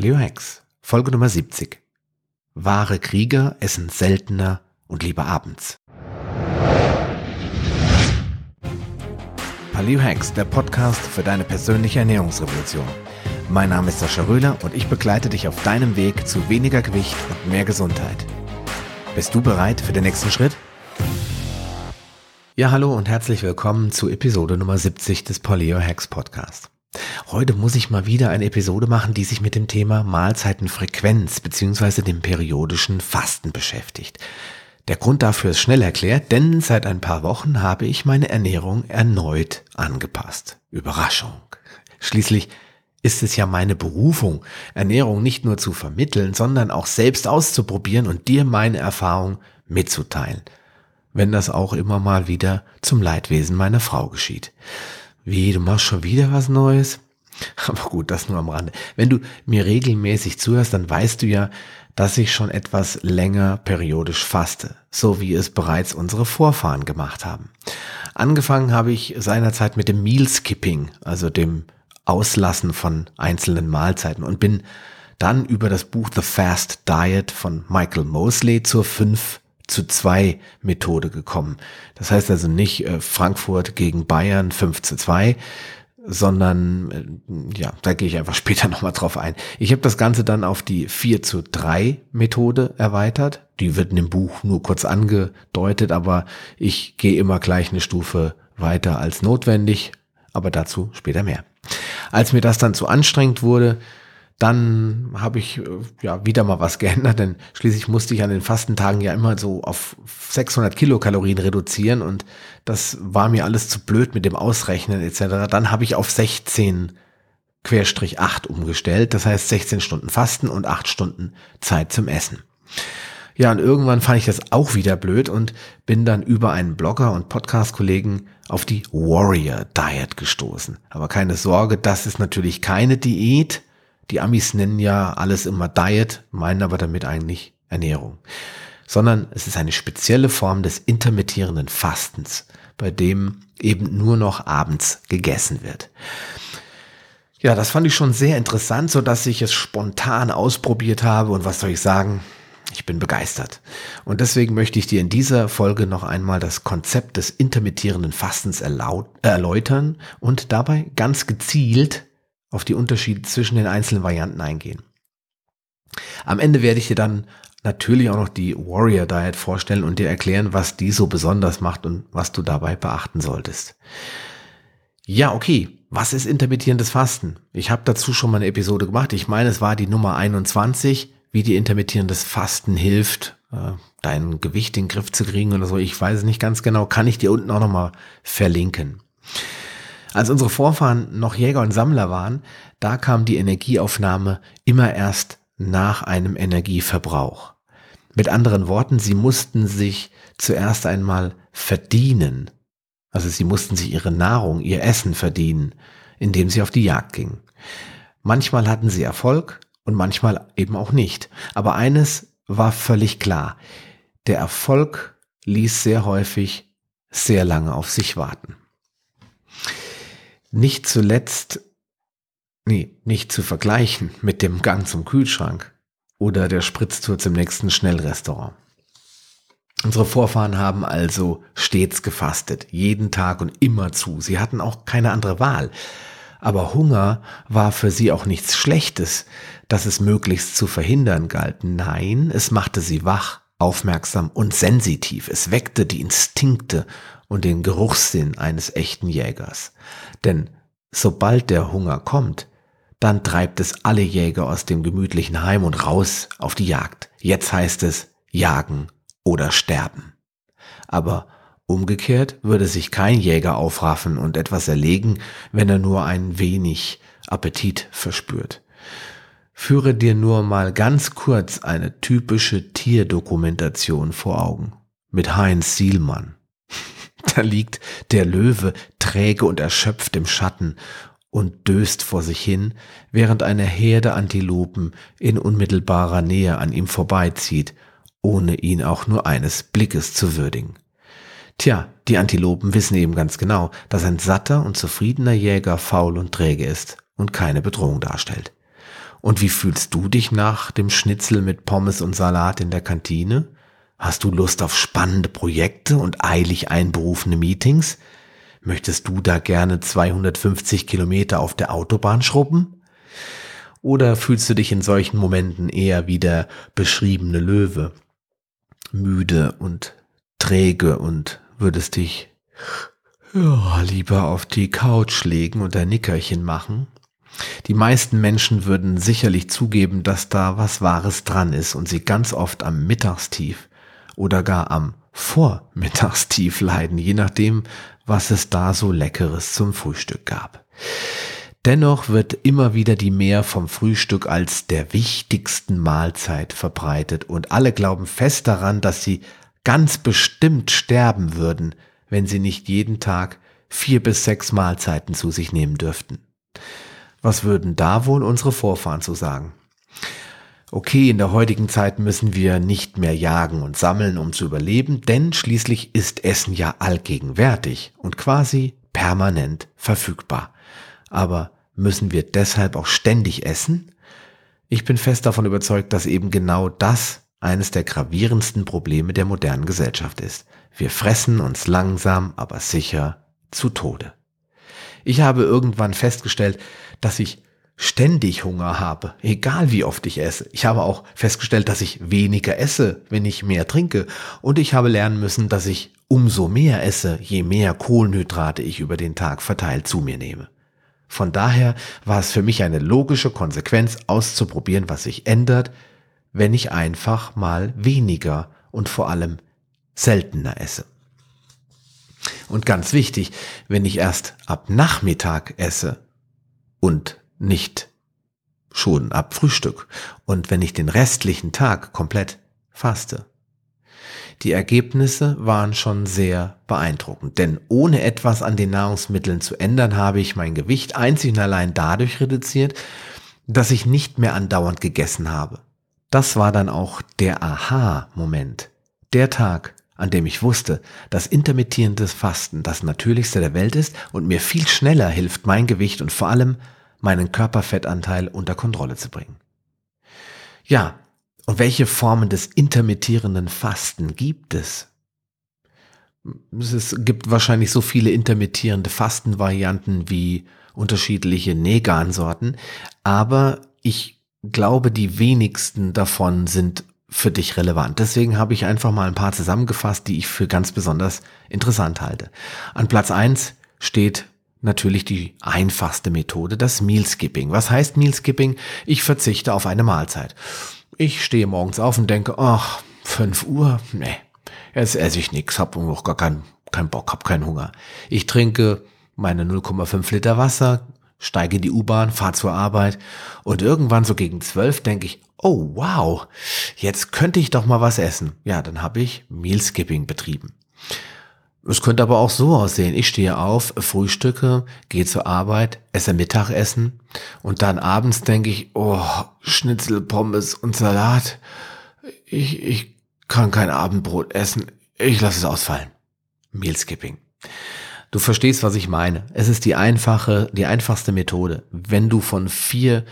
Paleo Hacks, Folge Nummer 70. Wahre Krieger essen seltener und lieber abends. Paleo Hacks, der Podcast für deine persönliche Ernährungsrevolution. Mein Name ist Sascha Röhler und ich begleite dich auf deinem Weg zu weniger Gewicht und mehr Gesundheit. Bist du bereit für den nächsten Schritt? Ja, hallo und herzlich willkommen zu Episode Nummer 70 des Paleo Hacks Podcast. Heute muss ich mal wieder eine Episode machen, die sich mit dem Thema Mahlzeitenfrequenz bzw. dem periodischen Fasten beschäftigt. Der Grund dafür ist schnell erklärt, denn seit ein paar Wochen habe ich meine Ernährung erneut angepasst. Überraschung. Schließlich ist es ja meine Berufung, Ernährung nicht nur zu vermitteln, sondern auch selbst auszuprobieren und dir meine Erfahrung mitzuteilen. Wenn das auch immer mal wieder zum Leidwesen meiner Frau geschieht. Wie, du machst schon wieder was Neues? Aber gut, das nur am Rande. Wenn du mir regelmäßig zuhörst, dann weißt du ja, dass ich schon etwas länger periodisch faste, so wie es bereits unsere Vorfahren gemacht haben. Angefangen habe ich seinerzeit mit dem Meal Skipping, also dem Auslassen von einzelnen Mahlzeiten und bin dann über das Buch The Fast Diet von Michael Mosley zur 5 zu 2 Methode gekommen. Das heißt also nicht äh, Frankfurt gegen Bayern 5 zu 2, sondern äh, ja, da gehe ich einfach später nochmal drauf ein. Ich habe das Ganze dann auf die 4 zu 3 Methode erweitert. Die wird in dem Buch nur kurz angedeutet, aber ich gehe immer gleich eine Stufe weiter als notwendig, aber dazu später mehr. Als mir das dann zu anstrengend wurde, dann habe ich äh, ja wieder mal was geändert, denn schließlich musste ich an den Fastentagen ja immer so auf 600 Kilokalorien reduzieren und das war mir alles zu blöd mit dem Ausrechnen etc. Dann habe ich auf 16 Querstrich 8 umgestellt, das heißt 16 Stunden Fasten und 8 Stunden Zeit zum Essen. Ja, und irgendwann fand ich das auch wieder blöd und bin dann über einen Blogger und Podcast-Kollegen auf die Warrior Diet gestoßen. Aber keine Sorge, das ist natürlich keine Diät, die Amis nennen ja alles immer Diet, meinen aber damit eigentlich Ernährung. Sondern es ist eine spezielle Form des intermittierenden Fastens, bei dem eben nur noch abends gegessen wird. Ja, das fand ich schon sehr interessant, so dass ich es spontan ausprobiert habe und was soll ich sagen? Ich bin begeistert. Und deswegen möchte ich dir in dieser Folge noch einmal das Konzept des intermittierenden Fastens erläutern und dabei ganz gezielt auf die Unterschiede zwischen den einzelnen Varianten eingehen. Am Ende werde ich dir dann natürlich auch noch die Warrior Diet vorstellen und dir erklären, was die so besonders macht und was du dabei beachten solltest. Ja, okay. Was ist intermittierendes Fasten? Ich habe dazu schon mal eine Episode gemacht. Ich meine, es war die Nummer 21, wie dir intermittierendes Fasten hilft, äh, dein Gewicht in den Griff zu kriegen oder so. Ich weiß es nicht ganz genau. Kann ich dir unten auch nochmal verlinken. Als unsere Vorfahren noch Jäger und Sammler waren, da kam die Energieaufnahme immer erst nach einem Energieverbrauch. Mit anderen Worten, sie mussten sich zuerst einmal verdienen. Also sie mussten sich ihre Nahrung, ihr Essen verdienen, indem sie auf die Jagd gingen. Manchmal hatten sie Erfolg und manchmal eben auch nicht. Aber eines war völlig klar. Der Erfolg ließ sehr häufig sehr lange auf sich warten. Nicht zuletzt, nee, nicht zu vergleichen mit dem Gang zum Kühlschrank oder der Spritztour zum nächsten Schnellrestaurant. Unsere Vorfahren haben also stets gefastet, jeden Tag und immer zu. Sie hatten auch keine andere Wahl. Aber Hunger war für sie auch nichts Schlechtes, das es möglichst zu verhindern galt. Nein, es machte sie wach, aufmerksam und sensitiv. Es weckte die Instinkte und den Geruchssinn eines echten Jägers. Denn sobald der Hunger kommt, dann treibt es alle Jäger aus dem gemütlichen Heim und raus auf die Jagd. Jetzt heißt es jagen oder sterben. Aber umgekehrt würde sich kein Jäger aufraffen und etwas erlegen, wenn er nur ein wenig Appetit verspürt. Führe dir nur mal ganz kurz eine typische Tierdokumentation vor Augen mit Heinz Sielmann. Da liegt der Löwe träge und erschöpft im Schatten und döst vor sich hin, während eine Herde Antilopen in unmittelbarer Nähe an ihm vorbeizieht, ohne ihn auch nur eines Blickes zu würdigen. Tja, die Antilopen wissen eben ganz genau, dass ein satter und zufriedener Jäger faul und träge ist und keine Bedrohung darstellt. Und wie fühlst du dich nach dem Schnitzel mit Pommes und Salat in der Kantine? Hast du Lust auf spannende Projekte und eilig einberufene Meetings? Möchtest du da gerne 250 Kilometer auf der Autobahn schrubben? Oder fühlst du dich in solchen Momenten eher wie der beschriebene Löwe? Müde und träge und würdest dich ja, lieber auf die Couch legen und ein Nickerchen machen? Die meisten Menschen würden sicherlich zugeben, dass da was Wahres dran ist und sie ganz oft am Mittagstief oder gar am Vormittagstief leiden, je nachdem, was es da so Leckeres zum Frühstück gab. Dennoch wird immer wieder die Mehr vom Frühstück als der wichtigsten Mahlzeit verbreitet und alle glauben fest daran, dass sie ganz bestimmt sterben würden, wenn sie nicht jeden Tag vier bis sechs Mahlzeiten zu sich nehmen dürften. Was würden da wohl unsere Vorfahren zu sagen? Okay, in der heutigen Zeit müssen wir nicht mehr jagen und sammeln, um zu überleben, denn schließlich ist Essen ja allgegenwärtig und quasi permanent verfügbar. Aber müssen wir deshalb auch ständig essen? Ich bin fest davon überzeugt, dass eben genau das eines der gravierendsten Probleme der modernen Gesellschaft ist. Wir fressen uns langsam, aber sicher zu Tode. Ich habe irgendwann festgestellt, dass ich ständig Hunger habe, egal wie oft ich esse. Ich habe auch festgestellt, dass ich weniger esse, wenn ich mehr trinke. Und ich habe lernen müssen, dass ich umso mehr esse, je mehr Kohlenhydrate ich über den Tag verteilt zu mir nehme. Von daher war es für mich eine logische Konsequenz auszuprobieren, was sich ändert, wenn ich einfach mal weniger und vor allem seltener esse. Und ganz wichtig, wenn ich erst ab Nachmittag esse und nicht schon ab Frühstück und wenn ich den restlichen Tag komplett faste. Die Ergebnisse waren schon sehr beeindruckend, denn ohne etwas an den Nahrungsmitteln zu ändern, habe ich mein Gewicht einzig und allein dadurch reduziert, dass ich nicht mehr andauernd gegessen habe. Das war dann auch der Aha-Moment. Der Tag, an dem ich wusste, dass intermittierendes Fasten das Natürlichste der Welt ist und mir viel schneller hilft, mein Gewicht und vor allem meinen Körperfettanteil unter Kontrolle zu bringen. Ja, und welche Formen des intermittierenden Fasten gibt es? Es gibt wahrscheinlich so viele intermittierende Fastenvarianten wie unterschiedliche Negan-Sorten, aber ich glaube, die wenigsten davon sind für dich relevant. Deswegen habe ich einfach mal ein paar zusammengefasst, die ich für ganz besonders interessant halte. An Platz eins steht natürlich die einfachste Methode, das Meal Skipping. Was heißt Meal Skipping? Ich verzichte auf eine Mahlzeit. Ich stehe morgens auf und denke, ach, 5 Uhr, nee, jetzt esse ich nichts, hab noch gar keinen kein Bock, hab keinen Hunger. Ich trinke meine 0,5 Liter Wasser, steige in die U-Bahn, fahre zur Arbeit und irgendwann so gegen 12 denke ich, oh wow, jetzt könnte ich doch mal was essen. Ja, dann habe ich Meal Skipping betrieben. Es könnte aber auch so aussehen. Ich stehe auf, frühstücke, gehe zur Arbeit, esse Mittagessen und dann abends denke ich, oh, Schnitzel, Pommes und Salat. Ich, ich kann kein Abendbrot essen. Ich lasse es ausfallen. Meal Skipping. Du verstehst, was ich meine. Es ist die einfache, die einfachste Methode. Wenn du von vier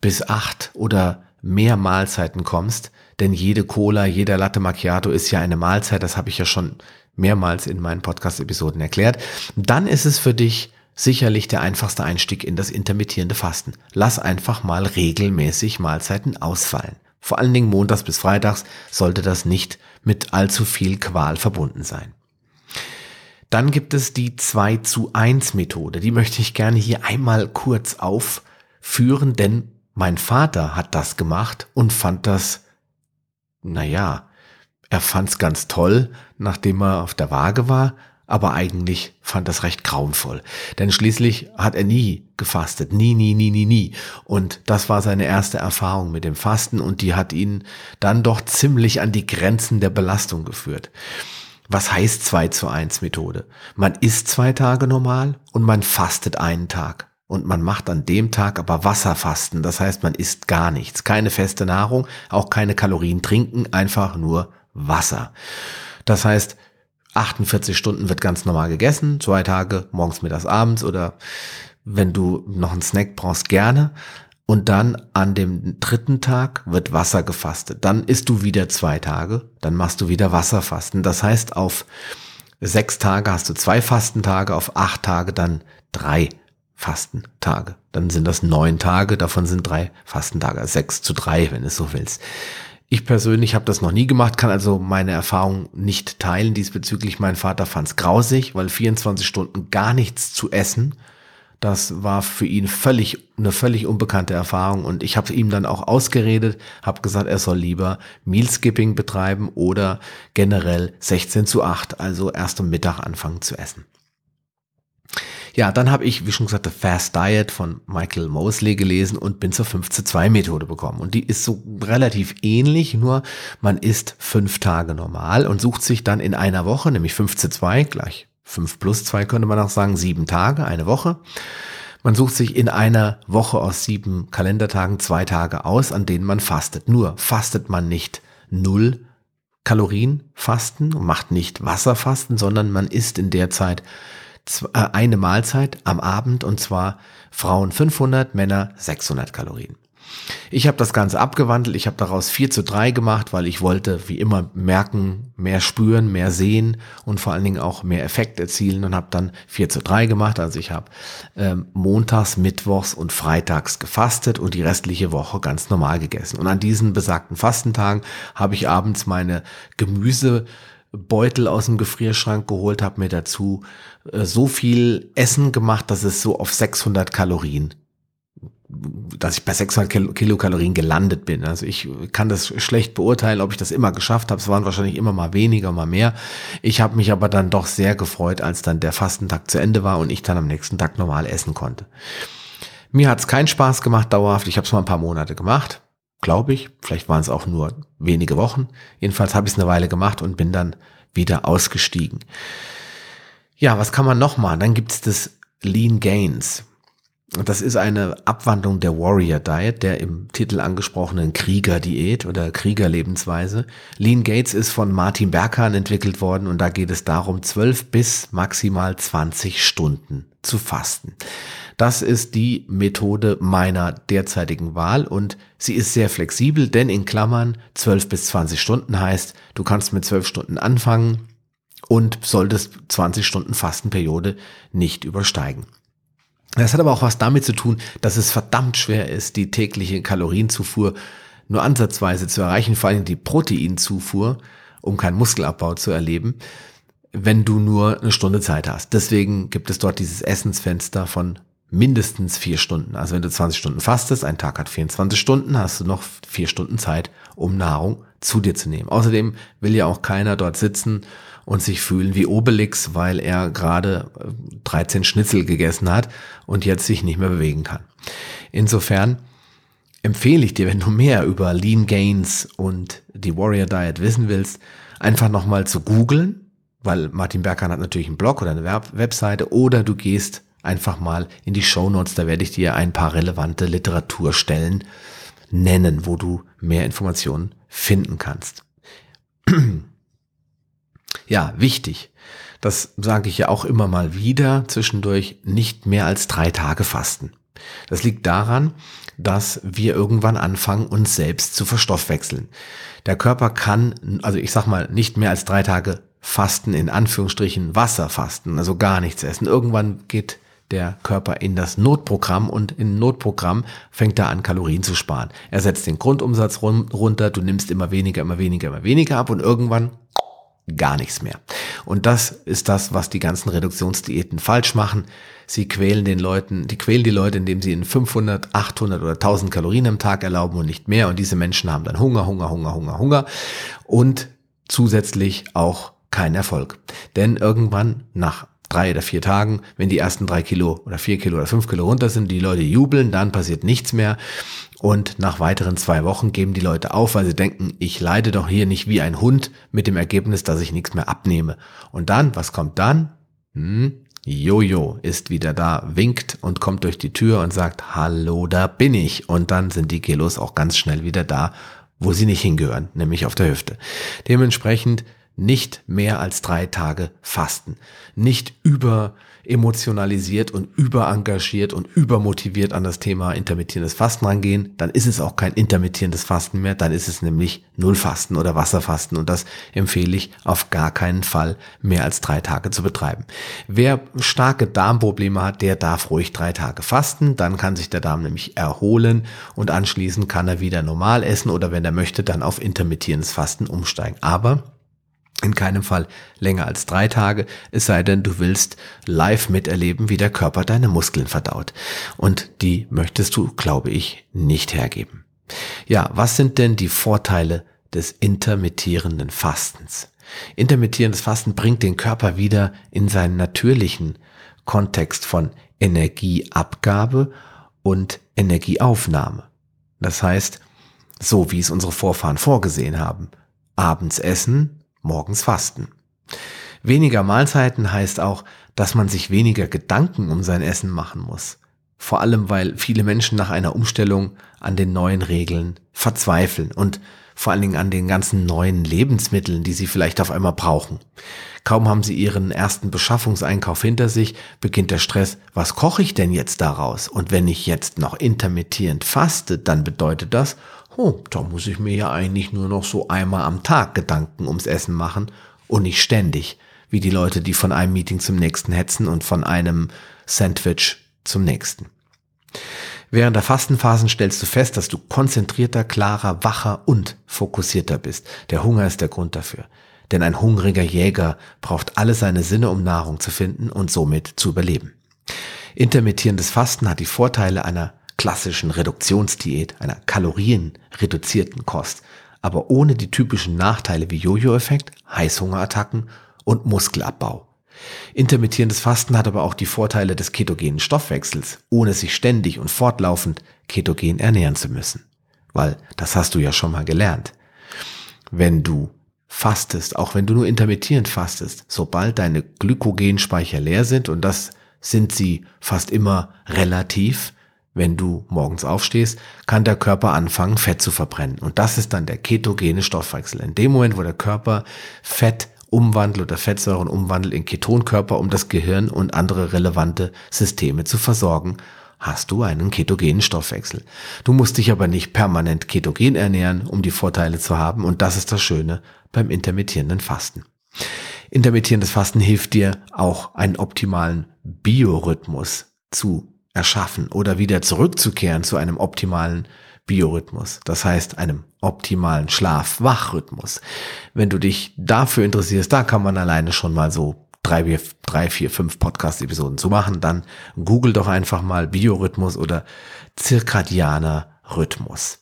bis acht oder mehr Mahlzeiten kommst, denn jede Cola, jeder Latte Macchiato ist ja eine Mahlzeit, das habe ich ja schon mehrmals in meinen Podcast-Episoden erklärt, dann ist es für dich sicherlich der einfachste Einstieg in das intermittierende Fasten. Lass einfach mal regelmäßig Mahlzeiten ausfallen. Vor allen Dingen montags bis freitags sollte das nicht mit allzu viel Qual verbunden sein. Dann gibt es die 2 zu 1 Methode. Die möchte ich gerne hier einmal kurz aufführen, denn mein Vater hat das gemacht und fand das, naja, er fand's ganz toll, nachdem er auf der Waage war, aber eigentlich fand das recht grauenvoll. Denn schließlich hat er nie gefastet. Nie, nie, nie, nie, nie. Und das war seine erste Erfahrung mit dem Fasten und die hat ihn dann doch ziemlich an die Grenzen der Belastung geführt. Was heißt 2 zu 1 Methode? Man isst zwei Tage normal und man fastet einen Tag. Und man macht an dem Tag aber Wasserfasten. Das heißt, man isst gar nichts. Keine feste Nahrung, auch keine Kalorien trinken, einfach nur Wasser. Das heißt, 48 Stunden wird ganz normal gegessen, zwei Tage, morgens, mittags, abends oder wenn du noch einen Snack brauchst, gerne. und dann an dem dritten Tag wird Wasser gefastet. Dann isst du wieder zwei Tage, dann machst du wieder Wasserfasten. Das heißt, auf sechs Tage hast du zwei Fastentage, auf acht Tage dann drei Fastentage. Dann sind das neun Tage, davon sind drei Fastentage, sechs zu drei, wenn du es so willst. Ich persönlich habe das noch nie gemacht, kann also meine Erfahrung nicht teilen diesbezüglich. Mein Vater fand es grausig, weil 24 Stunden gar nichts zu essen das war für ihn völlig eine völlig unbekannte Erfahrung und ich habe ihm dann auch ausgeredet, habe gesagt, er soll lieber Mealskipping betreiben oder generell 16 zu 8, also erst am Mittag anfangen zu essen. Ja, dann habe ich, wie schon gesagt, The Fast Diet von Michael Mosley gelesen und bin zur 5 zu 2 Methode bekommen. Und die ist so relativ ähnlich, nur man isst fünf Tage normal und sucht sich dann in einer Woche, nämlich 5 zu 2, gleich 5 plus 2 könnte man auch sagen, sieben Tage, eine Woche. Man sucht sich in einer Woche aus sieben Kalendertagen zwei Tage aus, an denen man fastet. Nur fastet man nicht null Kalorien fasten und macht nicht Wasserfasten, sondern man isst in der Zeit eine Mahlzeit am Abend und zwar Frauen 500, Männer 600 Kalorien. Ich habe das Ganze abgewandelt. Ich habe daraus 4 zu 3 gemacht, weil ich wollte, wie immer, merken, mehr spüren, mehr sehen und vor allen Dingen auch mehr Effekt erzielen und habe dann 4 zu 3 gemacht. Also ich habe ähm, montags, mittwochs und freitags gefastet und die restliche Woche ganz normal gegessen. Und an diesen besagten Fastentagen habe ich abends meine Gemüsebeutel aus dem Gefrierschrank geholt, habe mir dazu äh, so viel Essen gemacht, dass es so auf 600 Kalorien dass ich bei 600 Kilokalorien gelandet bin. Also ich kann das schlecht beurteilen, ob ich das immer geschafft habe. Es waren wahrscheinlich immer mal weniger, mal mehr. Ich habe mich aber dann doch sehr gefreut, als dann der Fastentag zu Ende war und ich dann am nächsten Tag normal essen konnte. Mir hat es keinen Spaß gemacht dauerhaft. Ich habe es mal ein paar Monate gemacht, glaube ich. Vielleicht waren es auch nur wenige Wochen. Jedenfalls habe ich es eine Weile gemacht und bin dann wieder ausgestiegen. Ja, was kann man noch machen? Dann gibt es das Lean Gains. Das ist eine Abwandlung der Warrior Diet, der im Titel angesprochenen Krieger-Diät oder Kriegerlebensweise. Lean Gates ist von Martin Berghahn entwickelt worden und da geht es darum, zwölf bis maximal 20 Stunden zu fasten. Das ist die Methode meiner derzeitigen Wahl und sie ist sehr flexibel, denn in Klammern 12 bis 20 Stunden heißt, du kannst mit 12 Stunden anfangen und solltest 20 Stunden Fastenperiode nicht übersteigen. Das hat aber auch was damit zu tun, dass es verdammt schwer ist, die tägliche Kalorienzufuhr nur ansatzweise zu erreichen, vor allem die Proteinzufuhr, um keinen Muskelabbau zu erleben, wenn du nur eine Stunde Zeit hast. Deswegen gibt es dort dieses Essensfenster von mindestens vier Stunden. Also wenn du 20 Stunden fastest, ein Tag hat 24 Stunden, hast du noch vier Stunden Zeit, um Nahrung zu dir zu nehmen. Außerdem will ja auch keiner dort sitzen und sich fühlen wie Obelix, weil er gerade 13 äh, Schnitzel gegessen hat und jetzt sich nicht mehr bewegen kann. Insofern empfehle ich dir, wenn du mehr über Lean Gains und die Warrior Diet wissen willst, einfach nochmal zu googeln, weil Martin Berghahn hat natürlich einen Blog oder eine Webseite oder du gehst einfach mal in die Show Notes, da werde ich dir ein paar relevante Literaturstellen nennen, wo du mehr Informationen finden kannst. Ja, wichtig. Das sage ich ja auch immer mal wieder zwischendurch, nicht mehr als drei Tage fasten. Das liegt daran, dass wir irgendwann anfangen, uns selbst zu verstoffwechseln. Der Körper kann, also ich sag mal, nicht mehr als drei Tage fasten, in Anführungsstrichen Wasser fasten, also gar nichts essen. Irgendwann geht der Körper in das Notprogramm und im Notprogramm fängt er an, Kalorien zu sparen. Er setzt den Grundumsatz runter, du nimmst immer weniger, immer weniger, immer weniger ab und irgendwann gar nichts mehr. Und das ist das, was die ganzen Reduktionsdiäten falsch machen. Sie quälen den Leuten, die quälen die Leute, indem sie ihnen 500, 800 oder 1000 Kalorien am Tag erlauben und nicht mehr. Und diese Menschen haben dann Hunger, Hunger, Hunger, Hunger, Hunger und zusätzlich auch keinen Erfolg. Denn irgendwann nach drei oder vier Tagen, wenn die ersten drei Kilo oder vier Kilo oder fünf Kilo runter sind, die Leute jubeln, dann passiert nichts mehr. Und nach weiteren zwei Wochen geben die Leute auf, weil sie denken, ich leide doch hier nicht wie ein Hund mit dem Ergebnis, dass ich nichts mehr abnehme. Und dann, was kommt dann? Hm, Jojo ist wieder da, winkt und kommt durch die Tür und sagt, hallo, da bin ich. Und dann sind die Kilos auch ganz schnell wieder da, wo sie nicht hingehören, nämlich auf der Hüfte. Dementsprechend nicht mehr als drei Tage fasten. Nicht über emotionalisiert und überengagiert und übermotiviert an das Thema intermittierendes Fasten rangehen, dann ist es auch kein intermittierendes Fasten mehr, dann ist es nämlich Nullfasten oder Wasserfasten und das empfehle ich auf gar keinen Fall mehr als drei Tage zu betreiben. Wer starke Darmprobleme hat, der darf ruhig drei Tage fasten, dann kann sich der Darm nämlich erholen und anschließend kann er wieder normal essen oder wenn er möchte, dann auf intermittierendes Fasten umsteigen. Aber in keinem Fall länger als drei Tage, es sei denn, du willst live miterleben, wie der Körper deine Muskeln verdaut. Und die möchtest du, glaube ich, nicht hergeben. Ja, was sind denn die Vorteile des intermittierenden Fastens? Intermittierendes Fasten bringt den Körper wieder in seinen natürlichen Kontext von Energieabgabe und Energieaufnahme. Das heißt, so wie es unsere Vorfahren vorgesehen haben. Abends essen, morgens fasten. Weniger Mahlzeiten heißt auch, dass man sich weniger Gedanken um sein Essen machen muss. Vor allem, weil viele Menschen nach einer Umstellung an den neuen Regeln verzweifeln und vor allen Dingen an den ganzen neuen Lebensmitteln, die sie vielleicht auf einmal brauchen. Kaum haben sie ihren ersten Beschaffungseinkauf hinter sich, beginnt der Stress, was koche ich denn jetzt daraus? Und wenn ich jetzt noch intermittierend faste, dann bedeutet das, oh, da muss ich mir ja eigentlich nur noch so einmal am Tag Gedanken ums Essen machen und nicht ständig, wie die Leute, die von einem Meeting zum nächsten hetzen und von einem Sandwich zum nächsten. Während der Fastenphasen stellst du fest, dass du konzentrierter, klarer, wacher und fokussierter bist. Der Hunger ist der Grund dafür. Denn ein hungriger Jäger braucht alle seine Sinne, um Nahrung zu finden und somit zu überleben. Intermittierendes Fasten hat die Vorteile einer klassischen Reduktionsdiät, einer kalorienreduzierten Kost, aber ohne die typischen Nachteile wie Jojo-Effekt, Heißhungerattacken und Muskelabbau. Intermittierendes Fasten hat aber auch die Vorteile des ketogenen Stoffwechsels, ohne sich ständig und fortlaufend ketogen ernähren zu müssen. Weil das hast du ja schon mal gelernt. Wenn du fastest, auch wenn du nur intermittierend fastest, sobald deine Glykogenspeicher leer sind, und das sind sie fast immer relativ, wenn du morgens aufstehst, kann der Körper anfangen, Fett zu verbrennen. Und das ist dann der ketogene Stoffwechsel. In dem Moment, wo der Körper Fett umwandelt oder Fettsäuren umwandelt in Ketonkörper, um das Gehirn und andere relevante Systeme zu versorgen, hast du einen ketogenen Stoffwechsel. Du musst dich aber nicht permanent ketogen ernähren, um die Vorteile zu haben. Und das ist das Schöne beim intermittierenden Fasten. Intermittierendes Fasten hilft dir auch einen optimalen Biorhythmus zu erschaffen oder wieder zurückzukehren zu einem optimalen Biorhythmus, das heißt einem optimalen Schlaf-Wach-Rhythmus. Wenn du dich dafür interessierst, da kann man alleine schon mal so drei, drei vier, fünf Podcast-Episoden zu machen, dann google doch einfach mal Biorhythmus oder zirkadianer Rhythmus.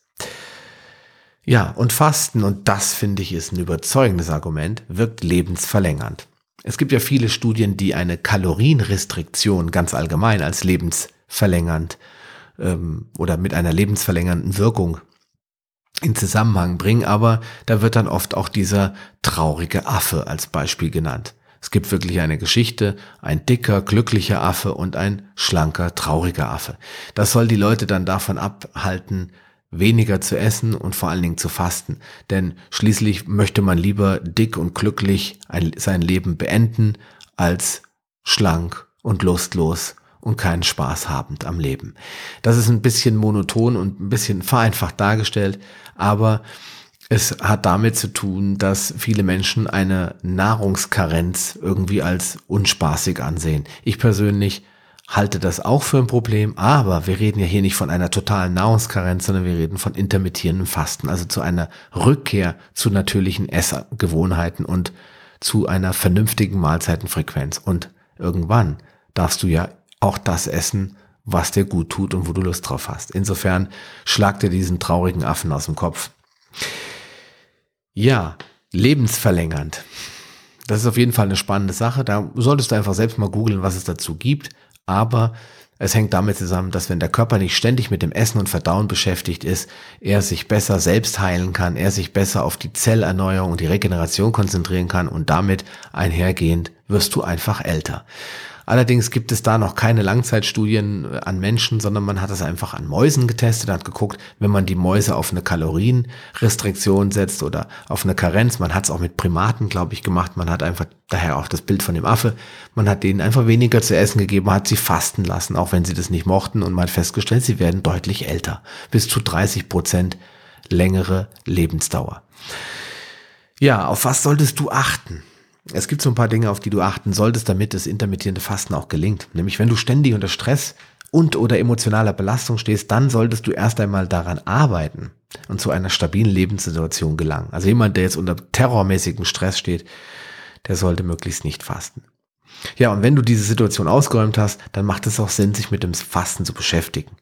Ja, und Fasten, und das finde ich ist ein überzeugendes Argument, wirkt lebensverlängernd. Es gibt ja viele Studien, die eine Kalorienrestriktion ganz allgemein als lebensverlängernd ähm, oder mit einer lebensverlängernden Wirkung in Zusammenhang bringen, aber da wird dann oft auch dieser traurige Affe als Beispiel genannt. Es gibt wirklich eine Geschichte, ein dicker, glücklicher Affe und ein schlanker, trauriger Affe. Das soll die Leute dann davon abhalten, weniger zu essen und vor allen Dingen zu fasten. Denn schließlich möchte man lieber dick und glücklich ein, sein Leben beenden, als schlank und lustlos und keinen Spaß habend am Leben. Das ist ein bisschen monoton und ein bisschen vereinfacht dargestellt, aber es hat damit zu tun, dass viele Menschen eine Nahrungskarenz irgendwie als unspaßig ansehen. Ich persönlich halte das auch für ein Problem, aber wir reden ja hier nicht von einer totalen Nahrungskarenz, sondern wir reden von intermittierendem Fasten, also zu einer Rückkehr zu natürlichen Essgewohnheiten und zu einer vernünftigen Mahlzeitenfrequenz. Und irgendwann darfst du ja auch das essen, was dir gut tut und wo du Lust drauf hast. Insofern schlag dir diesen traurigen Affen aus dem Kopf. Ja, lebensverlängernd. Das ist auf jeden Fall eine spannende Sache. Da solltest du einfach selbst mal googeln, was es dazu gibt. Aber es hängt damit zusammen, dass wenn der Körper nicht ständig mit dem Essen und Verdauen beschäftigt ist, er sich besser selbst heilen kann, er sich besser auf die Zellerneuerung und die Regeneration konzentrieren kann und damit einhergehend wirst du einfach älter. Allerdings gibt es da noch keine Langzeitstudien an Menschen, sondern man hat es einfach an Mäusen getestet, hat geguckt, wenn man die Mäuse auf eine Kalorienrestriktion setzt oder auf eine Karenz. Man hat es auch mit Primaten, glaube ich, gemacht. Man hat einfach, daher auch das Bild von dem Affe, man hat denen einfach weniger zu essen gegeben, hat sie fasten lassen, auch wenn sie das nicht mochten. Und man hat festgestellt, sie werden deutlich älter. Bis zu 30 Prozent längere Lebensdauer. Ja, auf was solltest du achten? Es gibt so ein paar Dinge, auf die du achten solltest, damit das intermittierende Fasten auch gelingt. Nämlich, wenn du ständig unter Stress und oder emotionaler Belastung stehst, dann solltest du erst einmal daran arbeiten und zu einer stabilen Lebenssituation gelangen. Also jemand, der jetzt unter terrormäßigen Stress steht, der sollte möglichst nicht fasten. Ja, und wenn du diese Situation ausgeräumt hast, dann macht es auch Sinn, sich mit dem Fasten zu beschäftigen.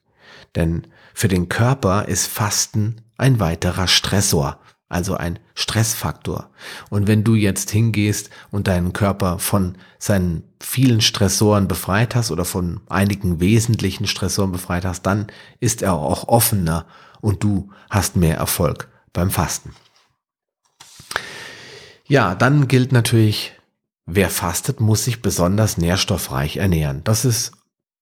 Denn für den Körper ist Fasten ein weiterer Stressor also ein Stressfaktor. Und wenn du jetzt hingehst und deinen Körper von seinen vielen Stressoren befreit hast oder von einigen wesentlichen Stressoren befreit hast, dann ist er auch offener und du hast mehr Erfolg beim Fasten. Ja, dann gilt natürlich, wer fastet, muss sich besonders nährstoffreich ernähren. Das ist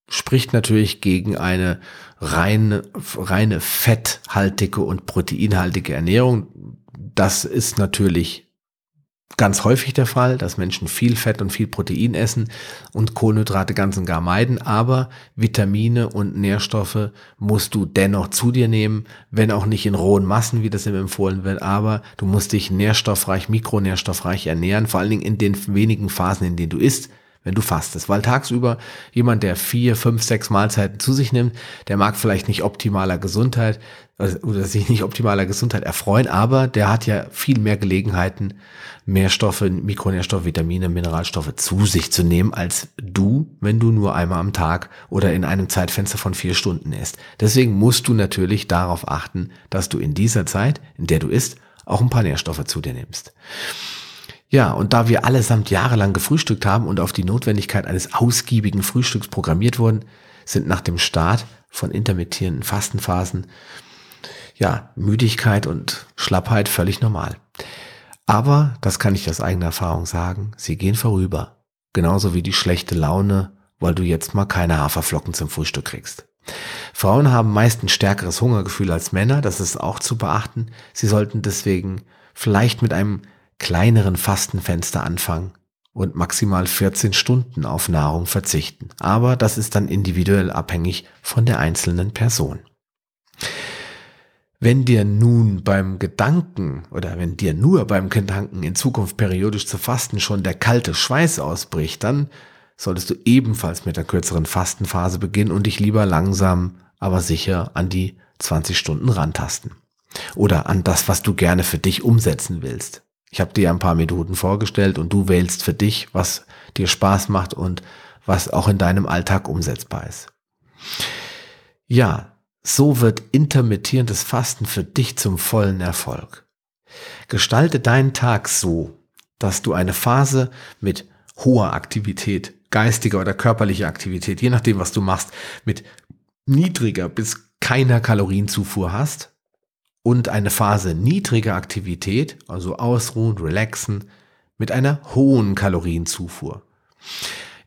spricht natürlich gegen eine reine, reine fetthaltige und proteinhaltige Ernährung. Das ist natürlich ganz häufig der Fall, dass Menschen viel Fett und viel Protein essen und Kohlenhydrate ganz und gar meiden, aber Vitamine und Nährstoffe musst du dennoch zu dir nehmen, wenn auch nicht in rohen Massen, wie das eben empfohlen wird, aber du musst dich nährstoffreich, mikronährstoffreich ernähren, vor allen Dingen in den wenigen Phasen, in denen du isst, wenn du fastest. Weil tagsüber jemand, der vier, fünf, sechs Mahlzeiten zu sich nimmt, der mag vielleicht nicht optimaler Gesundheit oder sich nicht optimaler Gesundheit erfreuen, aber der hat ja viel mehr Gelegenheiten, mehr Stoffe, Mikronährstoffe, Vitamine, Mineralstoffe zu sich zu nehmen, als du, wenn du nur einmal am Tag oder in einem Zeitfenster von vier Stunden isst. Deswegen musst du natürlich darauf achten, dass du in dieser Zeit, in der du isst, auch ein paar Nährstoffe zu dir nimmst. Ja, und da wir allesamt jahrelang gefrühstückt haben und auf die Notwendigkeit eines ausgiebigen Frühstücks programmiert wurden, sind nach dem Start von intermittierenden Fastenphasen ja, Müdigkeit und Schlappheit völlig normal. Aber, das kann ich aus eigener Erfahrung sagen, sie gehen vorüber. Genauso wie die schlechte Laune, weil du jetzt mal keine Haferflocken zum Frühstück kriegst. Frauen haben meist ein stärkeres Hungergefühl als Männer, das ist auch zu beachten. Sie sollten deswegen vielleicht mit einem kleineren Fastenfenster anfangen und maximal 14 Stunden auf Nahrung verzichten. Aber das ist dann individuell abhängig von der einzelnen Person. Wenn dir nun beim Gedanken oder wenn dir nur beim Gedanken in Zukunft periodisch zu fasten schon der kalte Schweiß ausbricht, dann solltest du ebenfalls mit der kürzeren Fastenphase beginnen und dich lieber langsam, aber sicher an die 20 Stunden rantasten. Oder an das, was du gerne für dich umsetzen willst. Ich habe dir ein paar Methoden vorgestellt und du wählst für dich, was dir Spaß macht und was auch in deinem Alltag umsetzbar ist. Ja, so wird intermittierendes Fasten für dich zum vollen Erfolg. Gestalte deinen Tag so, dass du eine Phase mit hoher Aktivität, geistiger oder körperlicher Aktivität, je nachdem, was du machst, mit niedriger bis keiner Kalorienzufuhr hast und eine Phase niedriger Aktivität, also ausruhen, relaxen, mit einer hohen Kalorienzufuhr.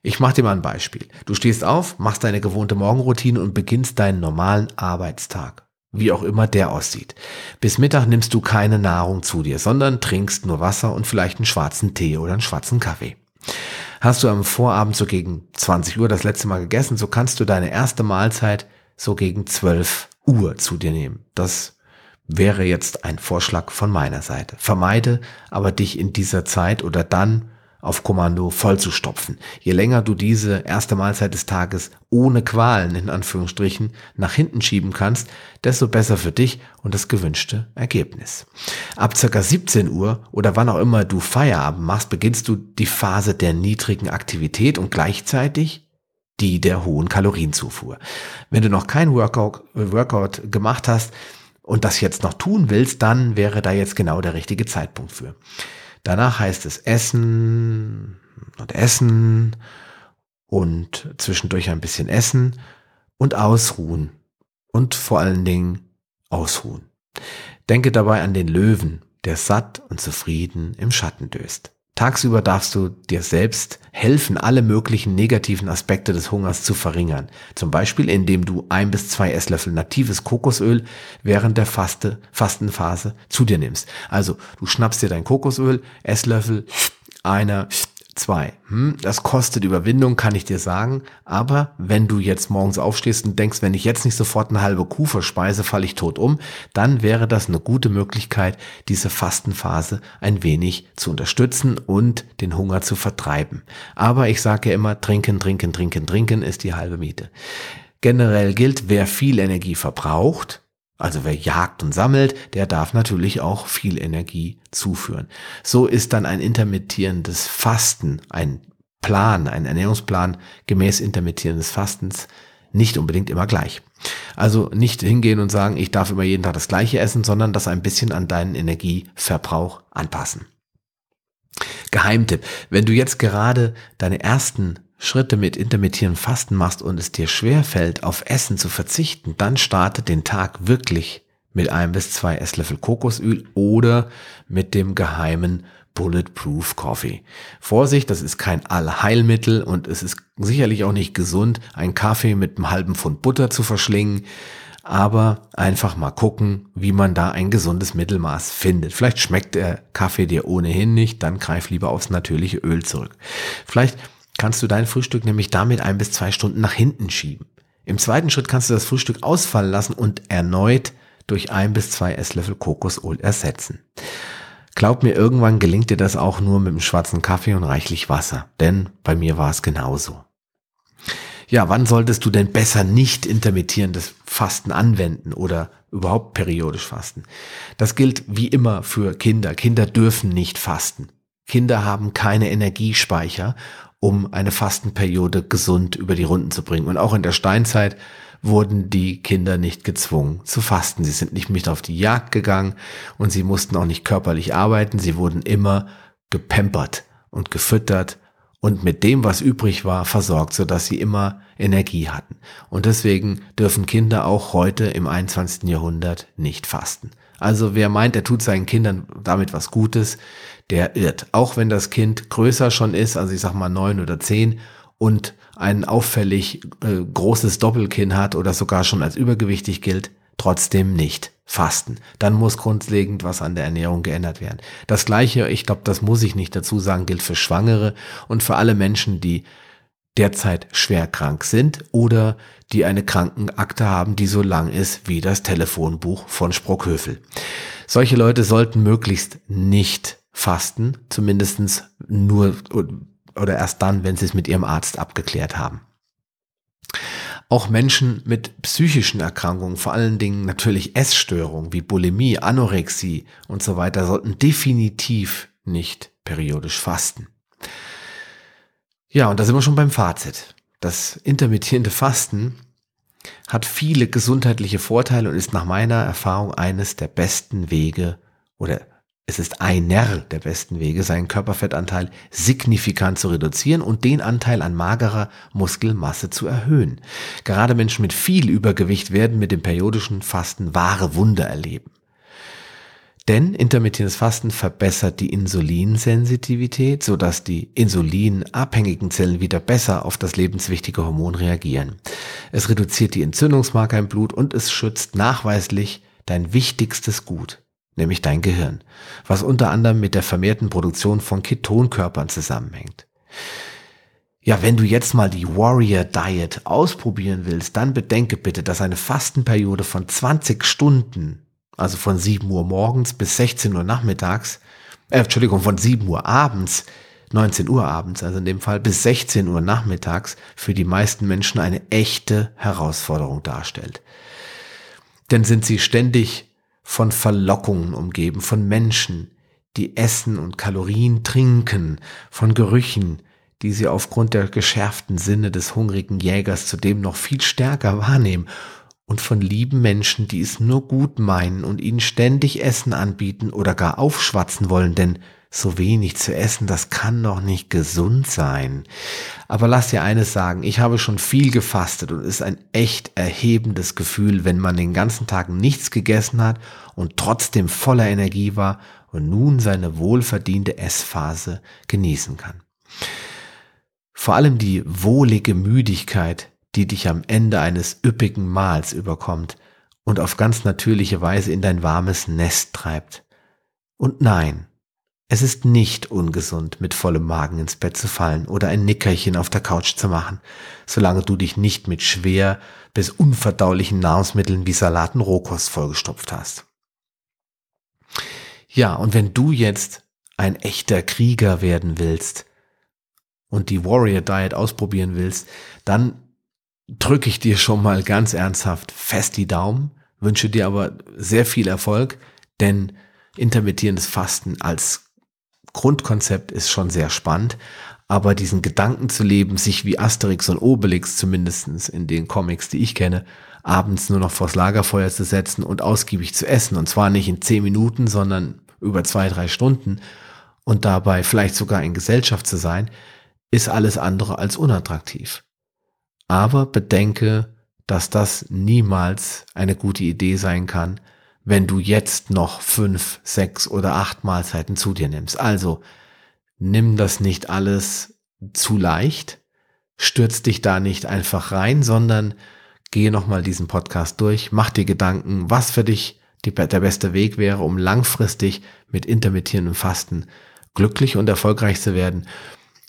Ich mache dir mal ein Beispiel. Du stehst auf, machst deine gewohnte Morgenroutine und beginnst deinen normalen Arbeitstag. Wie auch immer der aussieht. Bis Mittag nimmst du keine Nahrung zu dir, sondern trinkst nur Wasser und vielleicht einen schwarzen Tee oder einen schwarzen Kaffee. Hast du am Vorabend so gegen 20 Uhr das letzte Mal gegessen, so kannst du deine erste Mahlzeit so gegen 12 Uhr zu dir nehmen. Das wäre jetzt ein Vorschlag von meiner Seite. Vermeide aber dich in dieser Zeit oder dann auf Kommando vollzustopfen. Je länger du diese erste Mahlzeit des Tages ohne Qualen in Anführungsstrichen nach hinten schieben kannst, desto besser für dich und das gewünschte Ergebnis. Ab circa 17 Uhr oder wann auch immer du Feierabend machst, beginnst du die Phase der niedrigen Aktivität und gleichzeitig die der hohen Kalorienzufuhr. Wenn du noch kein Workout, Workout gemacht hast, und das jetzt noch tun willst, dann wäre da jetzt genau der richtige Zeitpunkt für. Danach heißt es essen und essen und zwischendurch ein bisschen essen und ausruhen und vor allen Dingen ausruhen. Denke dabei an den Löwen, der satt und zufrieden im Schatten döst. Tagsüber darfst du dir selbst helfen, alle möglichen negativen Aspekte des Hungers zu verringern. Zum Beispiel, indem du ein bis zwei Esslöffel natives Kokosöl während der Faste, Fastenphase zu dir nimmst. Also, du schnappst dir dein Kokosöl, Esslöffel, einer, Zwei. Hm, das kostet Überwindung, kann ich dir sagen. Aber wenn du jetzt morgens aufstehst und denkst, wenn ich jetzt nicht sofort eine halbe Kuh verspeise, falle ich tot um, dann wäre das eine gute Möglichkeit, diese Fastenphase ein wenig zu unterstützen und den Hunger zu vertreiben. Aber ich sage ja immer, trinken, trinken, trinken, trinken ist die halbe Miete. Generell gilt, wer viel Energie verbraucht, also wer jagt und sammelt, der darf natürlich auch viel Energie zuführen. So ist dann ein intermittierendes Fasten, ein Plan, ein Ernährungsplan gemäß intermittierendes Fastens nicht unbedingt immer gleich. Also nicht hingehen und sagen, ich darf immer jeden Tag das gleiche essen, sondern das ein bisschen an deinen Energieverbrauch anpassen. Geheimtipp, wenn du jetzt gerade deine ersten Schritte mit intermittierendem Fasten machst und es dir schwerfällt, auf Essen zu verzichten, dann starte den Tag wirklich mit ein bis zwei Esslöffel Kokosöl oder mit dem geheimen Bulletproof Coffee. Vorsicht, das ist kein Allheilmittel und es ist sicherlich auch nicht gesund, einen Kaffee mit einem halben Pfund Butter zu verschlingen, aber einfach mal gucken, wie man da ein gesundes Mittelmaß findet. Vielleicht schmeckt der Kaffee dir ohnehin nicht, dann greif lieber aufs natürliche Öl zurück. Vielleicht kannst du dein Frühstück nämlich damit ein bis zwei Stunden nach hinten schieben. Im zweiten Schritt kannst du das Frühstück ausfallen lassen und erneut durch ein bis zwei Esslöffel Kokosöl ersetzen. Glaub mir, irgendwann gelingt dir das auch nur mit einem schwarzen Kaffee und reichlich Wasser, denn bei mir war es genauso. Ja, wann solltest du denn besser nicht intermittierendes Fasten anwenden oder überhaupt periodisch fasten? Das gilt wie immer für Kinder. Kinder dürfen nicht fasten. Kinder haben keine Energiespeicher um eine Fastenperiode gesund über die Runden zu bringen. Und auch in der Steinzeit wurden die Kinder nicht gezwungen zu fasten. Sie sind nicht mit auf die Jagd gegangen und sie mussten auch nicht körperlich arbeiten. Sie wurden immer gepempert und gefüttert und mit dem, was übrig war, versorgt, sodass sie immer Energie hatten. Und deswegen dürfen Kinder auch heute im 21. Jahrhundert nicht fasten. Also wer meint, er tut seinen Kindern damit was Gutes, der irrt. Auch wenn das Kind größer schon ist, also ich sag mal neun oder zehn und ein auffällig äh, großes Doppelkinn hat oder sogar schon als übergewichtig gilt, trotzdem nicht fasten. Dann muss grundlegend was an der Ernährung geändert werden. Das gleiche, ich glaube, das muss ich nicht dazu sagen, gilt für Schwangere und für alle Menschen, die derzeit schwer krank sind oder die eine Krankenakte haben, die so lang ist wie das Telefonbuch von Sprockhövel. Solche Leute sollten möglichst nicht fasten, zumindestens nur oder erst dann, wenn sie es mit ihrem Arzt abgeklärt haben. Auch Menschen mit psychischen Erkrankungen, vor allen Dingen natürlich Essstörungen wie Bulimie, Anorexie und so weiter, sollten definitiv nicht periodisch fasten. Ja, und da sind wir schon beim Fazit. Das intermittierende Fasten hat viele gesundheitliche Vorteile und ist nach meiner Erfahrung eines der besten Wege oder es ist einer der besten Wege, seinen Körperfettanteil signifikant zu reduzieren und den Anteil an magerer Muskelmasse zu erhöhen. Gerade Menschen mit viel Übergewicht werden mit dem periodischen Fasten wahre Wunder erleben. Denn intermittierendes Fasten verbessert die Insulinsensitivität, sodass die insulinabhängigen Zellen wieder besser auf das lebenswichtige Hormon reagieren. Es reduziert die Entzündungsmarker im Blut und es schützt nachweislich dein wichtigstes Gut, nämlich dein Gehirn, was unter anderem mit der vermehrten Produktion von Ketonkörpern zusammenhängt. Ja, wenn du jetzt mal die Warrior Diet ausprobieren willst, dann bedenke bitte, dass eine Fastenperiode von 20 Stunden also von 7 Uhr morgens bis 16 Uhr nachmittags, äh, Entschuldigung, von 7 Uhr abends, 19 Uhr abends, also in dem Fall bis 16 Uhr nachmittags, für die meisten Menschen eine echte Herausforderung darstellt. Denn sind sie ständig von Verlockungen umgeben, von Menschen, die essen und Kalorien trinken, von Gerüchen, die sie aufgrund der geschärften Sinne des hungrigen Jägers zudem noch viel stärker wahrnehmen und von lieben Menschen, die es nur gut meinen und ihnen ständig Essen anbieten oder gar aufschwatzen wollen, denn so wenig zu essen, das kann doch nicht gesund sein. Aber lass dir eines sagen, ich habe schon viel gefastet und es ist ein echt erhebendes Gefühl, wenn man den ganzen Tag nichts gegessen hat und trotzdem voller Energie war und nun seine wohlverdiente Essphase genießen kann. Vor allem die wohlige Müdigkeit, die dich am Ende eines üppigen Mahls überkommt und auf ganz natürliche Weise in dein warmes Nest treibt. Und nein, es ist nicht ungesund, mit vollem Magen ins Bett zu fallen oder ein Nickerchen auf der Couch zu machen, solange du dich nicht mit schwer bis unverdaulichen Nahrungsmitteln wie Salaten Rohkost vollgestopft hast. Ja, und wenn du jetzt ein echter Krieger werden willst und die Warrior Diet ausprobieren willst, dann drücke ich dir schon mal ganz ernsthaft fest die Daumen, wünsche dir aber sehr viel Erfolg, denn intermittierendes Fasten als Grundkonzept ist schon sehr spannend, aber diesen Gedanken zu leben, sich wie Asterix und Obelix zumindestens in den Comics, die ich kenne, abends nur noch vors Lagerfeuer zu setzen und ausgiebig zu essen, und zwar nicht in zehn Minuten, sondern über zwei, drei Stunden und dabei vielleicht sogar in Gesellschaft zu sein, ist alles andere als unattraktiv. Aber bedenke, dass das niemals eine gute Idee sein kann, wenn du jetzt noch fünf, sechs oder acht Mahlzeiten zu dir nimmst. Also nimm das nicht alles zu leicht, stürz dich da nicht einfach rein, sondern gehe nochmal diesen Podcast durch, mach dir Gedanken, was für dich die, der beste Weg wäre, um langfristig mit intermittierendem Fasten glücklich und erfolgreich zu werden.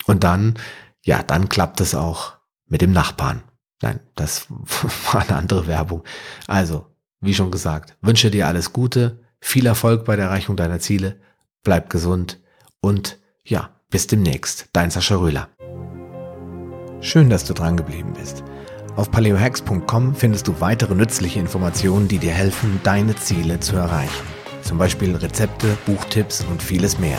Und dann, ja, dann klappt es auch mit dem Nachbarn. Nein, das war eine andere Werbung. Also, wie schon gesagt, wünsche dir alles Gute, viel Erfolg bei der Erreichung deiner Ziele, bleib gesund und ja, bis demnächst. Dein Sascha Röhler. Schön, dass du dran geblieben bist. Auf paleohacks.com findest du weitere nützliche Informationen, die dir helfen, deine Ziele zu erreichen. Zum Beispiel Rezepte, Buchtipps und vieles mehr.